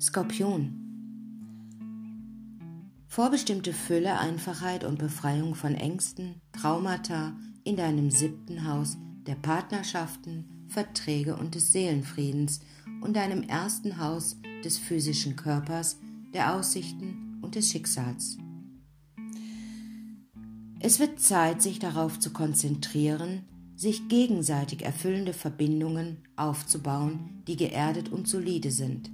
Skorpion. Vorbestimmte Fülle, Einfachheit und Befreiung von Ängsten, Traumata in deinem siebten Haus der Partnerschaften, Verträge und des Seelenfriedens und deinem ersten Haus des physischen Körpers, der Aussichten und des Schicksals. Es wird Zeit, sich darauf zu konzentrieren, sich gegenseitig erfüllende Verbindungen aufzubauen, die geerdet und solide sind.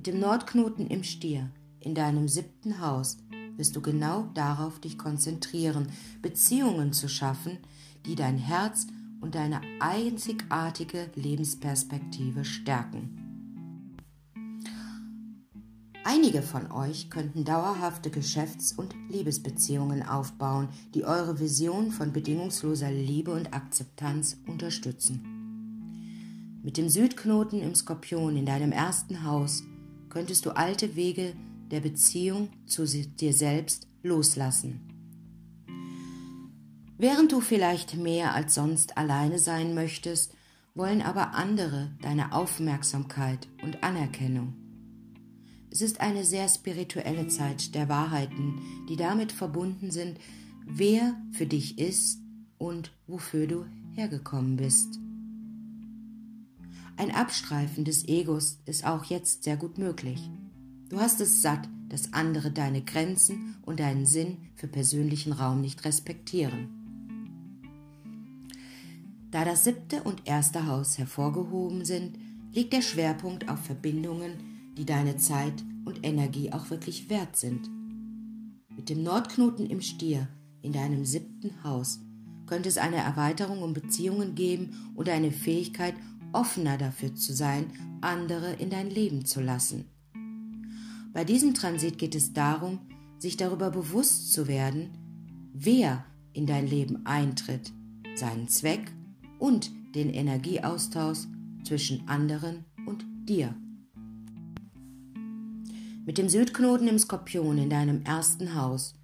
Mit dem Nordknoten im Stier in deinem siebten Haus wirst du genau darauf dich konzentrieren, Beziehungen zu schaffen, die dein Herz und deine einzigartige Lebensperspektive stärken. Einige von euch könnten dauerhafte Geschäfts- und Liebesbeziehungen aufbauen, die eure Vision von bedingungsloser Liebe und Akzeptanz unterstützen. Mit dem Südknoten im Skorpion in deinem ersten Haus könntest du alte Wege der Beziehung zu dir selbst loslassen. Während du vielleicht mehr als sonst alleine sein möchtest, wollen aber andere deine Aufmerksamkeit und Anerkennung. Es ist eine sehr spirituelle Zeit der Wahrheiten, die damit verbunden sind, wer für dich ist und wofür du hergekommen bist. Ein Abstreifen des Egos ist auch jetzt sehr gut möglich. Du hast es satt, dass andere deine Grenzen und deinen Sinn für persönlichen Raum nicht respektieren. Da das siebte und erste Haus hervorgehoben sind, liegt der Schwerpunkt auf Verbindungen, die deine Zeit und Energie auch wirklich wert sind. Mit dem Nordknoten im Stier in deinem siebten Haus könnte es eine Erweiterung um Beziehungen geben und eine Fähigkeit, offener dafür zu sein, andere in dein Leben zu lassen. Bei diesem Transit geht es darum, sich darüber bewusst zu werden, wer in dein Leben eintritt, seinen Zweck und den Energieaustausch zwischen anderen und dir. Mit dem Südknoten im Skorpion in deinem ersten Haus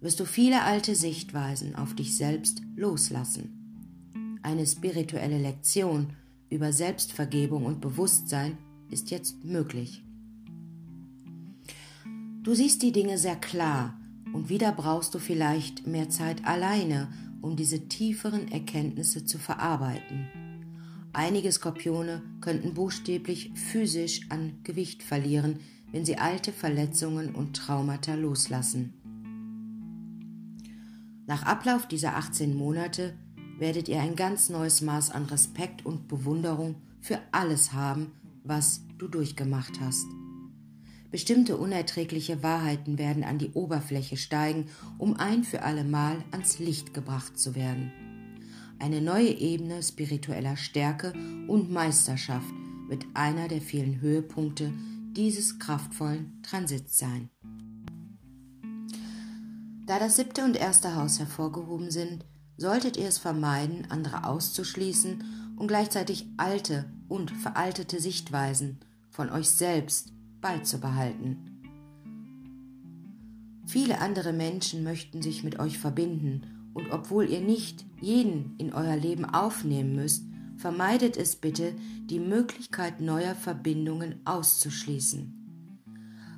wirst du viele alte Sichtweisen auf dich selbst loslassen. Eine spirituelle Lektion über Selbstvergebung und Bewusstsein ist jetzt möglich. Du siehst die Dinge sehr klar und wieder brauchst du vielleicht mehr Zeit alleine, um diese tieferen Erkenntnisse zu verarbeiten. Einige Skorpione könnten buchstäblich physisch an Gewicht verlieren, wenn sie alte Verletzungen und Traumata loslassen. Nach Ablauf dieser 18 Monate werdet ihr ein ganz neues Maß an Respekt und Bewunderung für alles haben, was du durchgemacht hast. Bestimmte unerträgliche Wahrheiten werden an die Oberfläche steigen, um ein für alle Mal ans Licht gebracht zu werden. Eine neue Ebene spiritueller Stärke und Meisterschaft wird einer der vielen Höhepunkte dieses kraftvollen Transits sein. Da das siebte und erste Haus hervorgehoben sind, solltet ihr es vermeiden, andere auszuschließen und gleichzeitig alte und veraltete Sichtweisen von euch selbst beizubehalten. Viele andere Menschen möchten sich mit euch verbinden, und obwohl ihr nicht jeden in euer Leben aufnehmen müsst, vermeidet es bitte, die Möglichkeit neuer Verbindungen auszuschließen.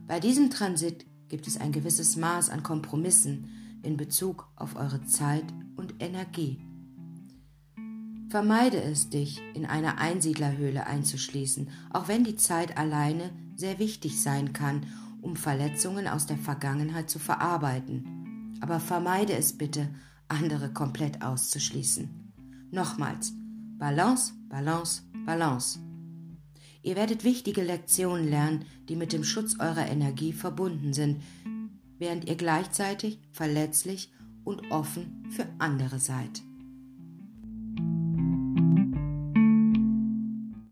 Bei diesem Transit gibt es ein gewisses Maß an Kompromissen in Bezug auf eure Zeit und Energie. Vermeide es, dich in einer Einsiedlerhöhle einzuschließen, auch wenn die Zeit alleine sehr wichtig sein kann, um Verletzungen aus der Vergangenheit zu verarbeiten. Aber vermeide es bitte, andere komplett auszuschließen. Nochmals, Balance, Balance, Balance. Ihr werdet wichtige Lektionen lernen, die mit dem Schutz eurer Energie verbunden sind, während ihr gleichzeitig verletzlich und offen für andere seid.